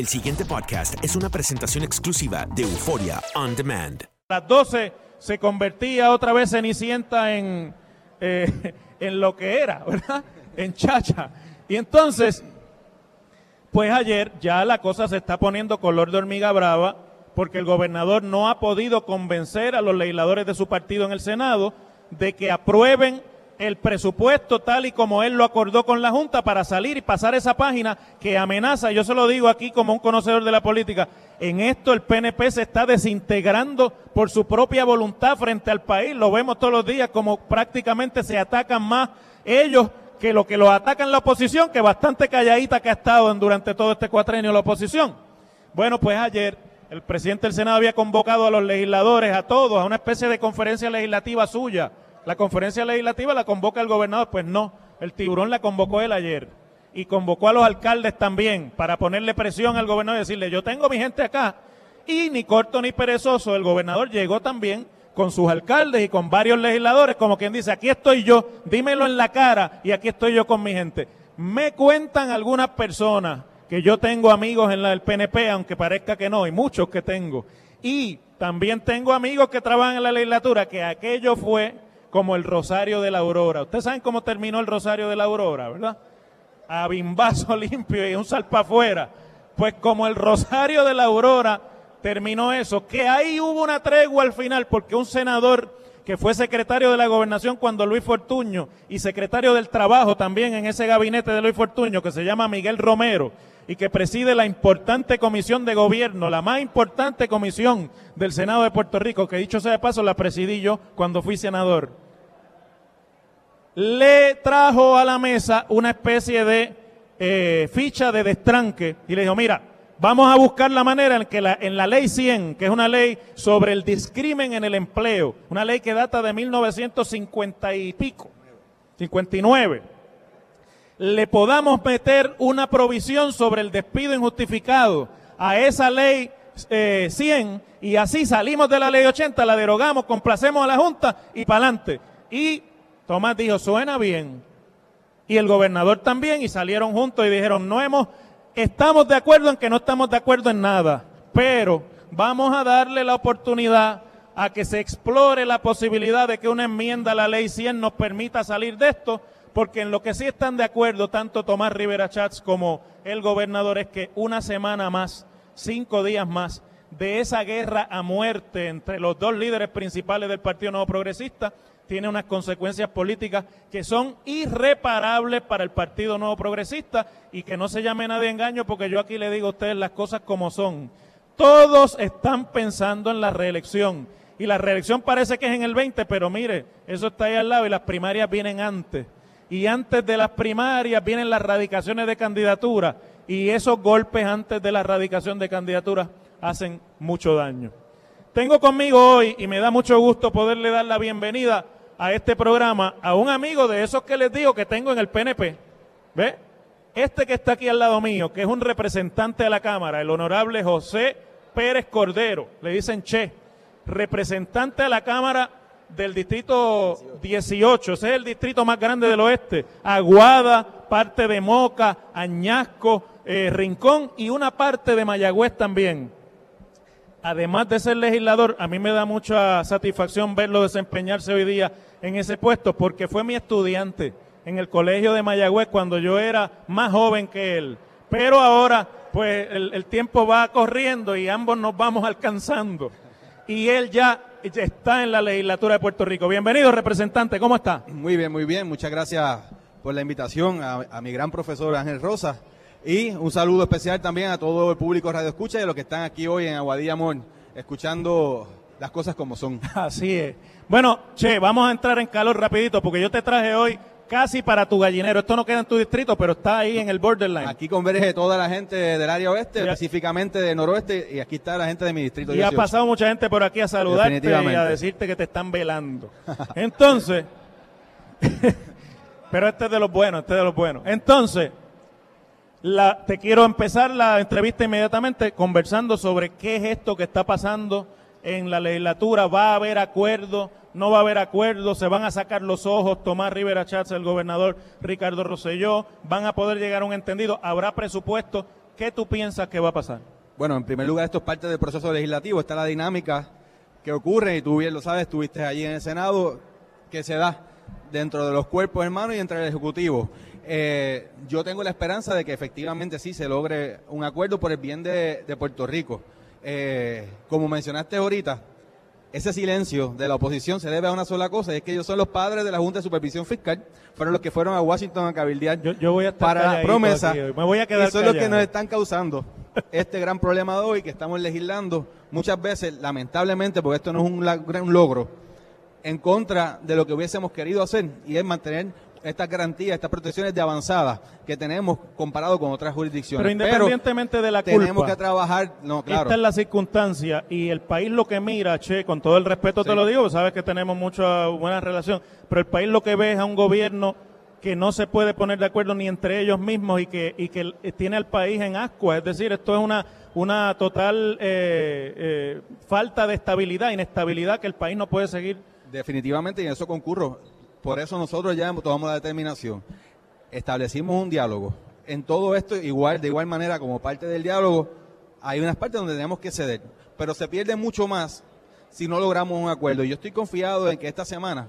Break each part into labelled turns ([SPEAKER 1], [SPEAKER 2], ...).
[SPEAKER 1] El siguiente podcast es una presentación exclusiva de Euforia On Demand.
[SPEAKER 2] A las 12 se convertía otra vez Cenicienta en, eh, en lo que era, ¿verdad? En chacha. Y entonces, pues ayer ya la cosa se está poniendo color de hormiga brava porque el gobernador no ha podido convencer a los legisladores de su partido en el Senado de que aprueben el presupuesto tal y como él lo acordó con la Junta para salir y pasar esa página que amenaza, yo se lo digo aquí como un conocedor de la política, en esto el PNP se está desintegrando por su propia voluntad frente al país, lo vemos todos los días como prácticamente se atacan más ellos que lo que los atacan la oposición, que bastante calladita que ha estado durante todo este cuatrenio la oposición. Bueno, pues ayer el presidente del Senado había convocado a los legisladores, a todos, a una especie de conferencia legislativa suya, la conferencia legislativa la convoca el gobernador, pues no, el tiburón la convocó él ayer y convocó a los alcaldes también para ponerle presión al gobernador y decirle, yo tengo mi gente acá. Y ni corto ni perezoso, el gobernador llegó también con sus alcaldes y con varios legisladores, como quien dice, aquí estoy yo, dímelo en la cara y aquí estoy yo con mi gente. Me cuentan algunas personas que yo tengo amigos en la del PNP, aunque parezca que no, y muchos que tengo. Y también tengo amigos que trabajan en la legislatura, que aquello fue como el Rosario de la Aurora. Ustedes saben cómo terminó el Rosario de la Aurora, ¿verdad? A bimbazo limpio y un salpa afuera. Pues como el Rosario de la Aurora terminó eso, que ahí hubo una tregua al final, porque un senador que fue secretario de la gobernación cuando Luis Fortuño y secretario del trabajo también en ese gabinete de Luis Fortuño, que se llama Miguel Romero, y que preside la importante comisión de gobierno, la más importante comisión del Senado de Puerto Rico, que dicho sea de paso, la presidí yo cuando fui senador, le trajo a la mesa una especie de eh, ficha de destranque y le dijo, mira, vamos a buscar la manera en que la, en la ley 100, que es una ley sobre el discrimen en el empleo, una ley que data de 1950 y pico, 59, le podamos meter una provisión sobre el despido injustificado a esa ley eh, 100 y así salimos de la ley 80, la derogamos, complacemos a la Junta y para adelante. Y Tomás dijo, suena bien. Y el gobernador también y salieron juntos y dijeron, no hemos, estamos de acuerdo en que no estamos de acuerdo en nada, pero vamos a darle la oportunidad a que se explore la posibilidad de que una enmienda a la ley 100 nos permita salir de esto, porque en lo que sí están de acuerdo tanto Tomás Rivera Chats como el gobernador es que una semana más, cinco días más, de esa guerra a muerte entre los dos líderes principales del Partido Nuevo Progresista, tiene unas consecuencias políticas que son irreparables para el Partido Nuevo Progresista y que no se llame nadie engaño porque yo aquí le digo a ustedes las cosas como son. Todos están pensando en la reelección y la reelección parece que es en el 20, pero mire, eso está ahí al lado y las primarias vienen antes. Y antes de las primarias vienen las radicaciones de candidatura y esos golpes antes de la radicación de candidatura hacen mucho daño. Tengo conmigo hoy, y me da mucho gusto poderle dar la bienvenida a este programa a un amigo de esos que les digo que tengo en el PNP. ¿Ve? Este que está aquí al lado mío, que es un representante de la Cámara, el honorable José Pérez Cordero, le dicen Che, representante de la Cámara del distrito 18, ese es el distrito más grande del oeste, Aguada, parte de Moca, Añasco, eh, Rincón y una parte de Mayagüez también además de ser legislador, a mí me da mucha satisfacción verlo desempeñarse hoy día en ese puesto, porque fue mi estudiante en el colegio de Mayagüez cuando yo era más joven que él. Pero ahora, pues el, tiempo va corriendo y ambos nos vamos alcanzando. Y él ya está en la legislatura de Puerto Rico. Bienvenido, representante, ¿cómo está?
[SPEAKER 3] Muy bien, muy bien. Muchas gracias por la invitación a, a mi gran profesor Ángel Rosa y un saludo especial también a todo el público Radio Escucha y a los que están aquí hoy en Aguadilla Mon, escuchando las cosas como son.
[SPEAKER 2] Así es. Bueno, Che, vamos a entrar en calor rapidito porque yo te traje hoy casi para tu gallinero. Esto no queda en tu distrito, pero está ahí en el borderline.
[SPEAKER 3] Aquí converge toda la gente del área oeste, específicamente de noroeste, y aquí está la gente de mi distrito.
[SPEAKER 2] Y ha pasado mucha gente por aquí a saludarte y a decirte que te están velando. Entonces, pero este es de los buenos, este es de los buenos. Entonces, la, te quiero empezar la entrevista inmediatamente conversando sobre qué es esto que está pasando en la legislatura. ¿Va a haber acuerdo? ¿No va a haber acuerdo? ¿Se van a sacar los ojos Tomás Rivera Chávez, el gobernador Ricardo Rosselló? ¿Van a poder llegar a un entendido? ¿Habrá presupuesto? ¿Qué tú piensas que va a pasar?
[SPEAKER 3] Bueno, en primer lugar, esto es parte del proceso legislativo. Está la dinámica que ocurre, y tú bien lo sabes, estuviste allí en el Senado, que se da dentro de los cuerpos hermanos y entre el Ejecutivo. Eh, yo tengo la esperanza de que efectivamente sí se logre un acuerdo por el bien de, Puerto Rico. Eh, como mencionaste ahorita, ese silencio de la oposición se debe a una sola cosa, y es que ellos son los padres de la Junta de Supervisión Fiscal, fueron los que fueron a Washington a cabildear
[SPEAKER 2] yo, voy a
[SPEAKER 3] para la promesa.
[SPEAKER 2] Me voy a quedar
[SPEAKER 3] y son los que nos están causando este gran problema de hoy que estamos legislando muchas veces, lamentablemente, porque esto no es un, un logro, en contra de lo que hubiésemos querido hacer, y es mantener estas garantías, estas protecciones de avanzada que tenemos comparado con otras jurisdicciones.
[SPEAKER 2] Pero independientemente de la culpa,
[SPEAKER 3] tenemos que trabajar, no, claro.
[SPEAKER 2] Esta es la circunstancia y el país lo que mira, che, con todo el respeto te lo digo, sabes que tenemos mucha buena relación, pero el país lo que ve es a un gobierno que no se puede poner de acuerdo ni entre ellos mismos y que, y que tiene al país en ascuas. Es decir, esto es una, una total eh, eh, falta de estabilidad, inestabilidad que el país no puede seguir.
[SPEAKER 3] Definitivamente, y en eso concurro por eso nosotros ya tomamos la determinación. Establecimos un diálogo. En todo esto, igual, de igual manera, como parte del diálogo, hay unas partes donde tenemos que ceder. Pero se pierde mucho más si no logramos un acuerdo. Y yo estoy confiado en que esta semana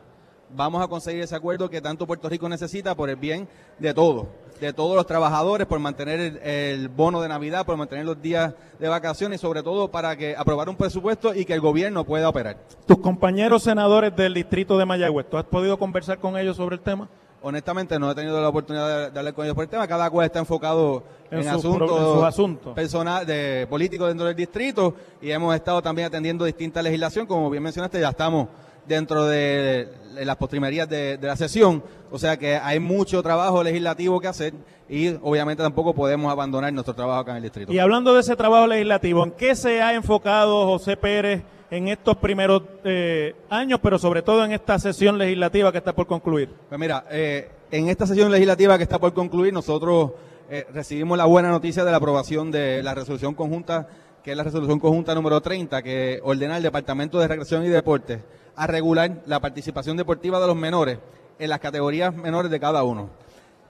[SPEAKER 3] vamos a conseguir ese acuerdo que tanto Puerto Rico necesita por el bien de todos, de todos los trabajadores, por mantener el, el, bono de Navidad, por mantener los días de vacaciones y sobre todo para que aprobar un presupuesto y que el gobierno pueda operar.
[SPEAKER 2] Tus compañeros senadores del distrito de Mayagüez, ¿tú has podido conversar con ellos sobre el tema?
[SPEAKER 3] Honestamente no he tenido la oportunidad de hablar con ellos por el tema, cada cual está enfocado en, asuntos,
[SPEAKER 2] asuntos
[SPEAKER 3] personal de políticos dentro del distrito y hemos estado también atendiendo distinta legislación, como bien mencionaste, ya estamos dentro de, las postrimerías de, la sesión. O sea que hay mucho trabajo legislativo que hacer y obviamente tampoco podemos abandonar nuestro trabajo acá en el distrito.
[SPEAKER 2] Y hablando de ese trabajo legislativo, ¿en qué se ha enfocado José Pérez en estos primeros eh, años, pero sobre todo en esta sesión legislativa que está por concluir?
[SPEAKER 3] Pues mira, eh, en esta sesión legislativa que está por concluir, nosotros eh, recibimos la buena noticia de la aprobación de la resolución conjunta, que es la resolución conjunta número 30, que ordena al Departamento de Recreación y Deportes a regular la participación deportiva de los menores en las categorías menores de cada uno.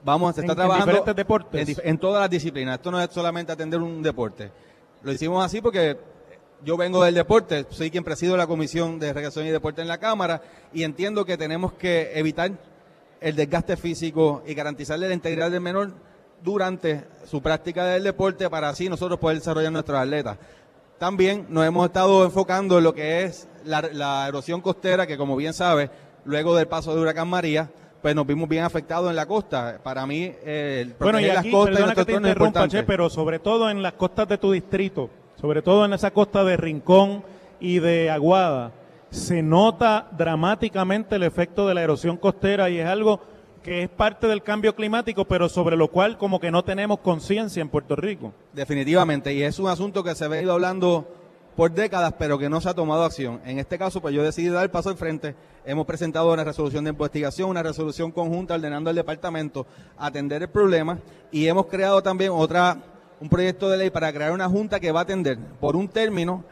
[SPEAKER 3] Vamos, a estar trabajando
[SPEAKER 2] en diferentes deportes.
[SPEAKER 3] En, todas las disciplinas. Esto no es solamente atender un deporte. Lo hicimos así porque yo vengo del deporte, soy quien presido la Comisión de Recreación y Deporte en la Cámara y entiendo que tenemos que evitar el desgaste físico y garantizarle la integridad del menor durante su práctica del deporte para así nosotros poder desarrollar nuestros atletas. También nos hemos estado enfocando en lo que es la, erosión costera, que como bien sabe, luego del paso de huracán María, pues nos vimos bien afectados en la costa. Para mí, eh, el
[SPEAKER 2] Bueno, y aquí,
[SPEAKER 3] las costas
[SPEAKER 2] perdona que te interrumpa. Che, pero sobre todo en las costas de tu distrito, sobre todo en esa costa de Rincón y de Aguada, se nota dramáticamente el efecto de la erosión costera y es algo que es parte del cambio climático, pero sobre lo cual como que no tenemos conciencia en Puerto Rico.
[SPEAKER 3] Definitivamente, y es un asunto que se ha venido hablando por décadas, pero que no se ha tomado acción. En este caso, pues yo decidí dar el paso al frente. Hemos presentado una resolución de investigación, una resolución conjunta ordenando al departamento atender el problema y hemos creado también otra un proyecto de ley para crear una junta que va a atender por un término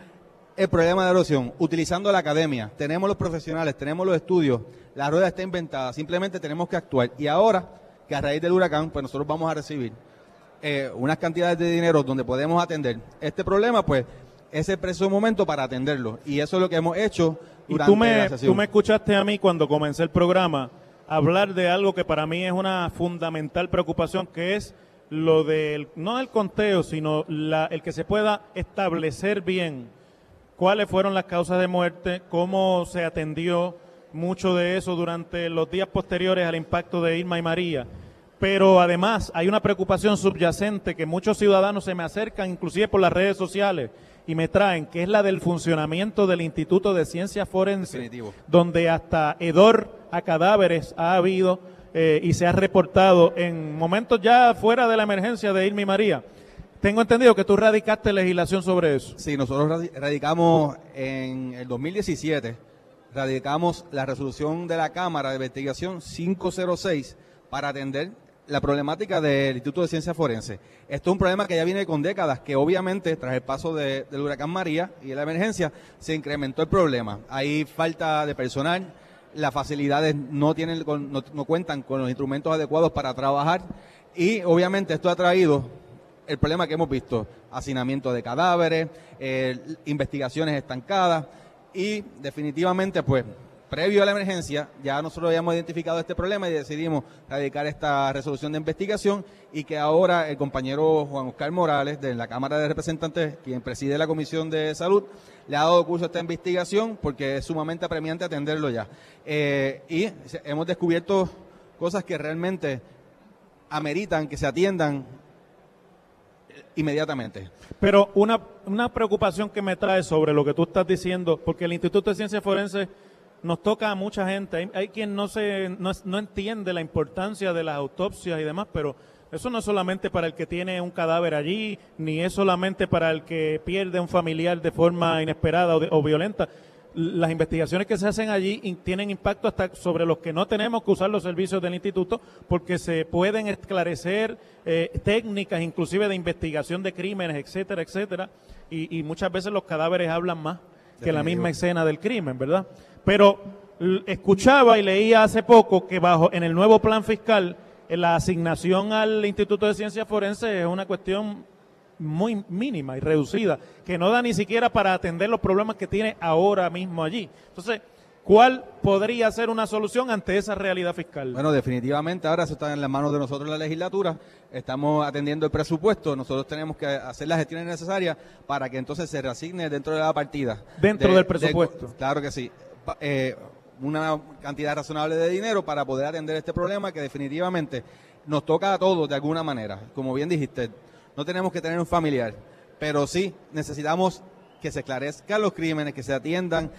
[SPEAKER 3] el problema de erosión, utilizando la academia. Tenemos los profesionales, tenemos los estudios, la rueda está inventada, simplemente tenemos que actuar. Y ahora que a raíz del huracán, pues nosotros vamos a recibir eh, unas cantidades de dinero donde podemos atender este problema, pues es el preciso momento para atenderlo. Y eso es lo que hemos hecho
[SPEAKER 2] Y
[SPEAKER 3] durante
[SPEAKER 2] tú me,
[SPEAKER 3] la sesión.
[SPEAKER 2] tú me escuchaste a mí cuando comencé el programa hablar de algo que para mí es una fundamental preocupación, que es lo del, no el conteo, sino la, el que se pueda establecer bien cuáles fueron las causas de muerte, cómo se atendió mucho de eso durante los días posteriores al impacto de Irma y María. Pero además hay una preocupación subyacente que muchos ciudadanos se me acercan, inclusive por las redes sociales, y me traen, que es la del funcionamiento del Instituto de Ciencias Forenses,
[SPEAKER 3] Definitivo.
[SPEAKER 2] donde hasta hedor a cadáveres ha habido eh, y se ha reportado en momentos ya fuera de la emergencia de Irma y María. Tengo entendido que tú radicaste legislación sobre eso.
[SPEAKER 3] Sí, nosotros radi- radicamos en el 2017, radicamos la resolución de la Cámara de Investigación 506 para atender la problemática del Instituto de Ciencias Forenses. Esto es un problema que ya viene con décadas, que obviamente tras el paso de- del huracán María y de la emergencia se incrementó el problema. Hay falta de personal, las facilidades no tienen no, no cuentan con los instrumentos adecuados para trabajar y obviamente esto ha traído el problema que hemos visto, hacinamiento de cadáveres, eh, investigaciones estancadas y definitivamente pues previo a la emergencia ya nosotros habíamos identificado este problema y decidimos radicar esta resolución de investigación y que ahora el compañero Juan Oscar Morales de la Cámara de Representantes, quien preside la Comisión de Salud, le ha dado curso a esta investigación porque es sumamente apremiante atenderlo ya. Eh, y hemos descubierto cosas que realmente ameritan que se atiendan inmediatamente.
[SPEAKER 2] Pero una, una preocupación que me trae sobre lo que tú estás diciendo, porque el Instituto de Ciencias Forenses nos toca a mucha gente. Hay, hay quien no, se, no, no entiende la importancia de las autopsias y demás, pero eso no es solamente para el que tiene un cadáver allí, ni es solamente para el que pierde un familiar de forma inesperada o, de- o violenta. Las investigaciones que se hacen allí tienen impacto hasta sobre los que no tenemos que usar los servicios del instituto porque se pueden esclarecer eh, técnicas inclusive de investigación de crímenes, etcétera, etcétera. Y, y muchas veces los cadáveres hablan más que la misma escena del crimen, ¿verdad? Pero escuchaba y leía hace poco que bajo en el nuevo plan fiscal eh, la asignación al Instituto de Ciencias Forenses es una cuestión muy mínima y reducida, que no da ni siquiera para atender los problemas que tiene ahora mismo allí. Entonces, ¿cuál podría ser una solución ante esa realidad fiscal?
[SPEAKER 3] Bueno, definitivamente ahora eso está en las manos de nosotros la legislatura. Estamos atendiendo el presupuesto. Nosotros tenemos que hacer las gestiones necesarias para que entonces se reasigne dentro de la partida.
[SPEAKER 2] Dentro
[SPEAKER 3] De-
[SPEAKER 2] del presupuesto.
[SPEAKER 3] de- claro que sí. Eh, una cantidad razonable de dinero para poder atender este problema que definitivamente nos toca a todos de alguna manera. Como bien dijiste, no tenemos que tener un familiar, pero sí necesitamos que se esclarezcan los crímenes, que se atiendan,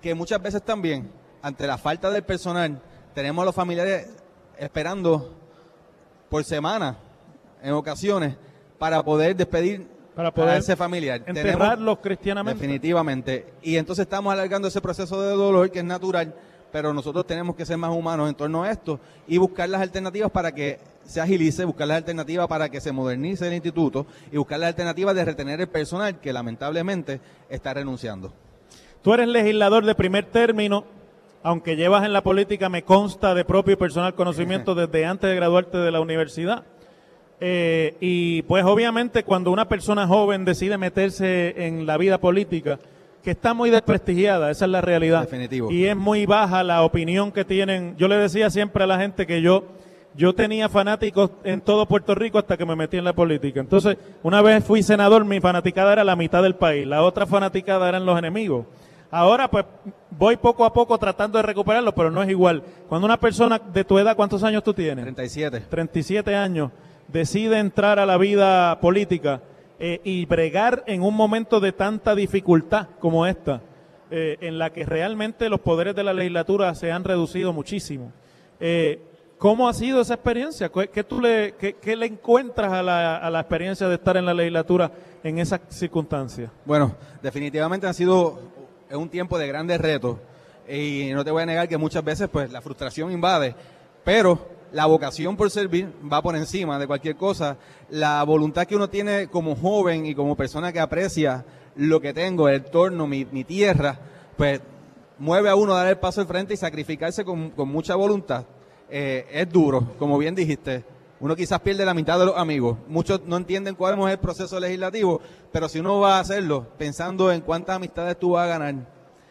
[SPEAKER 3] que muchas veces también, ante la falta del personal, tenemos a los familiares esperando por semana, en ocasiones, para poder despedir
[SPEAKER 2] Para poder
[SPEAKER 3] a ese familiar.
[SPEAKER 2] Enterrarlos cristianamente.
[SPEAKER 3] Definitivamente. Y entonces estamos alargando ese proceso de dolor que es natural, pero nosotros tenemos que ser más humanos en torno a esto y buscar las alternativas para que se agilice, buscar las alternativas para que se modernice el instituto y buscar las alternativas de retener el personal que lamentablemente está renunciando.
[SPEAKER 2] Tú eres legislador de primer término, aunque llevas en la política, me consta de propio y personal conocimiento desde antes de graduarte de la universidad. Eh, y pues obviamente cuando una persona joven decide meterse en la vida política, que está muy desprestigiada, esa es la realidad.
[SPEAKER 3] Definitivo.
[SPEAKER 2] Y es muy baja la opinión que tienen. Yo le decía siempre a la gente que yo, yo tenía fanáticos en todo Puerto Rico hasta que me metí en la política. Entonces, una vez fui senador, mi fanaticada era la mitad del país, la otra fanaticada eran los enemigos. Ahora pues voy poco a poco tratando de recuperarlo, pero no es igual. Cuando una persona de tu edad, ¿cuántos años tú tienes?
[SPEAKER 3] 37.
[SPEAKER 2] 37 años, decide entrar a la vida política eh, y bregar en un momento de tanta dificultad como esta, eh, en la que realmente los poderes de la legislatura se han reducido muchísimo. Eh, ¿Cómo ha sido esa experiencia? ¿Qué, le encuentras a la, a la experiencia de estar en la legislatura en esas circunstancias?
[SPEAKER 3] Bueno, definitivamente ha sido un tiempo de grandes retos y no te voy a negar que muchas veces pues la frustración invade, pero la vocación por servir va por encima de cualquier cosa. La voluntad que uno tiene como joven y como persona que aprecia lo que tengo, el entorno, mi, mi tierra, pues mueve a uno a dar el paso al frente y sacrificarse con, con mucha voluntad. Eh, es duro, como bien dijiste. Uno quizás pierde la mitad de los amigos. Muchos no entienden cuál es el proceso legislativo, pero si uno va a hacerlo pensando en cuántas amistades tú vas a ganar,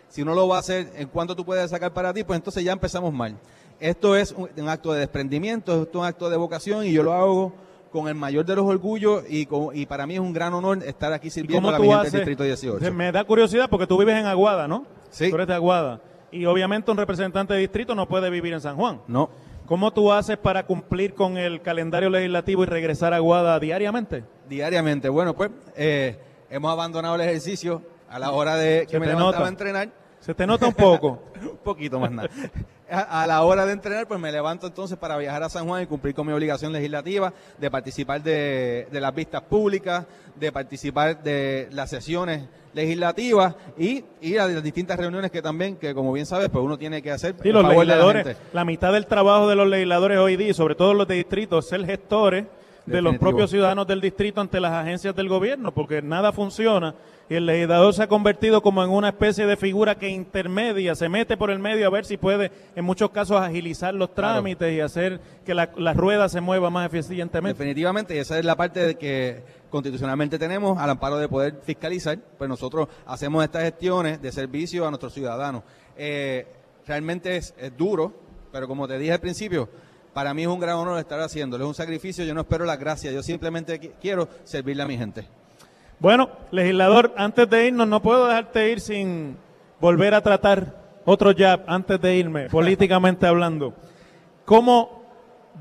[SPEAKER 3] si uno lo va a hacer en cuánto tú puedes sacar para ti, pues entonces ya empezamos mal. Esto es un, un acto de desprendimiento, esto es un acto de vocación y yo lo hago con el mayor de los orgullos y, con- y para mí es un gran honor estar aquí sirviendo a la gente del Distrito 18.
[SPEAKER 2] Me da curiosidad porque tú vives en Aguada, ¿no?
[SPEAKER 3] Sí.
[SPEAKER 2] Tú eres de Aguada. Y obviamente un representante de distrito no puede vivir en San Juan.
[SPEAKER 3] No.
[SPEAKER 2] ¿Cómo tú haces para cumplir con el calendario legislativo y regresar a Aguada diariamente?
[SPEAKER 3] Diariamente. Bueno, pues eh, hemos abandonado el ejercicio a la hora de que
[SPEAKER 2] Se
[SPEAKER 3] me levantaba
[SPEAKER 2] nota.
[SPEAKER 3] a entrenar.
[SPEAKER 2] Se te nota un poco.
[SPEAKER 3] un poquito más nada. A, a la hora de entrenar, pues me levanto entonces para viajar a San Juan y cumplir con mi obligación legislativa de participar de, de las vistas públicas, de participar de las sesiones legislativas y ir a las distintas reuniones que también, que como bien sabes, pues uno tiene que hacer
[SPEAKER 2] Sí, los
[SPEAKER 3] la
[SPEAKER 2] legisladores, la, mitad del trabajo de los legisladores hoy día, sobre todo los de distrito, es ser gestores de los propios ciudadanos del distrito ante las agencias del gobierno, porque nada funciona y el legislador se ha convertido como en una especie de figura que intermedia, se mete por el medio a ver si puede, en muchos casos, agilizar los trámites y hacer que la, la rueda se mueva más eficientemente.
[SPEAKER 3] Definitivamente, esa es la parte de que constitucionalmente tenemos al amparo de poder fiscalizar, pues nosotros hacemos estas gestiones de servicio a nuestros ciudadanos. Eh, realmente es, es duro, pero como te dije al principio, para mí es un gran honor estar haciéndolo, es un sacrificio, yo no espero las gracias, yo simplemente qui- quiero servirle a mi gente.
[SPEAKER 2] Bueno, legislador, antes de irnos, no puedo dejarte ir sin volver a tratar otro jab antes de irme, políticamente hablando. ¿Cómo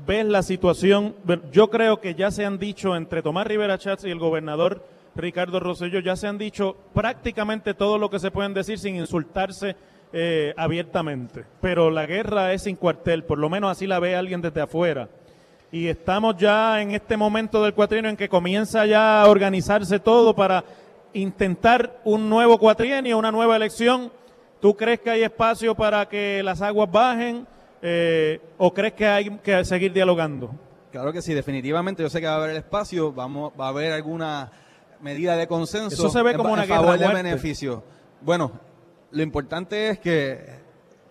[SPEAKER 2] ves la situación? Yo creo que ya se han dicho entre Tomás Rivera Chats y el gobernador Ricardo Rosselló, ya se han dicho prácticamente todo lo que se pueden decir sin insultarse eh, abiertamente. Pero la guerra es sin cuartel, por lo menos así la ve alguien desde afuera y estamos ya en este momento del cuatrienio en que comienza ya a organizarse todo para intentar un nuevo cuatrienio, una nueva elección. ¿Tú crees que hay espacio para que las aguas bajen eh, o crees que hay que seguir dialogando?
[SPEAKER 3] Claro que sí, definitivamente, yo sé que va a haber el espacio, vamos, va a haber alguna medida de consenso.
[SPEAKER 2] Eso se ve
[SPEAKER 3] en-
[SPEAKER 2] como una
[SPEAKER 3] en
[SPEAKER 2] guerra
[SPEAKER 3] favor de beneficio. Bueno, lo importante es que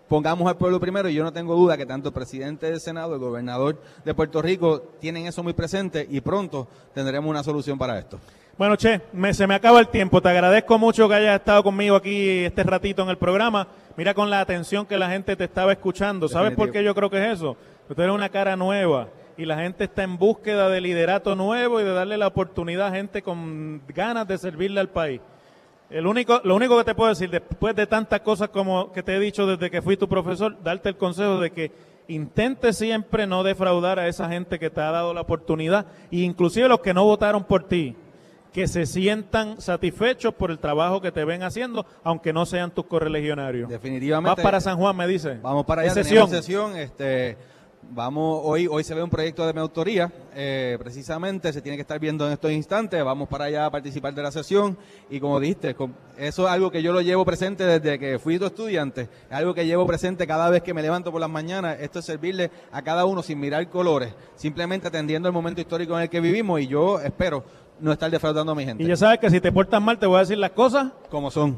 [SPEAKER 3] pongamos al pueblo primero y yo no tengo duda que tanto el presidente del Senado, el gobernador de Puerto Rico tienen eso muy presente y pronto tendremos una solución para esto.
[SPEAKER 2] Bueno, Che, me- se me acaba el tiempo. Te agradezco mucho que hayas estado conmigo aquí este ratito en el programa. Mira con la atención que la gente te estaba escuchando. ¿Sabes por qué yo creo que es eso? Que Tú eres una cara nueva y la gente está en búsqueda de liderato nuevo y de darle la oportunidad a gente con ganas de servirle al país. El único, lo único que te puedo decir, después de tantas cosas como que te he dicho desde que fui tu profesor, darte el consejo de que intente siempre no defraudar a esa gente que te ha dado la oportunidad, e inclusive los que no votaron por ti, que se sientan satisfechos por el trabajo que te ven haciendo, aunque no sean tus correligionarios.
[SPEAKER 3] Definitivamente.
[SPEAKER 2] Vas para San Juan, me dice.
[SPEAKER 3] Vamos para allá,
[SPEAKER 2] sesión.
[SPEAKER 3] sesión, este, vamos, hoy, hoy se ve un proyecto de mi autoría, eh, precisamente, se tiene que estar viendo en estos instantes, vamos para allá a participar de la sesión, y como dijiste, con- eso es algo que yo lo llevo presente desde que fui tu estudiante, es algo que llevo presente cada vez que me levanto por las mañanas, esto es servirle a cada uno sin mirar colores, simplemente atendiendo el momento histórico en el que vivimos, y yo espero no estar defraudando a mi gente.
[SPEAKER 2] Y ya sabes que si te portas mal te voy a decir las cosas
[SPEAKER 3] como son.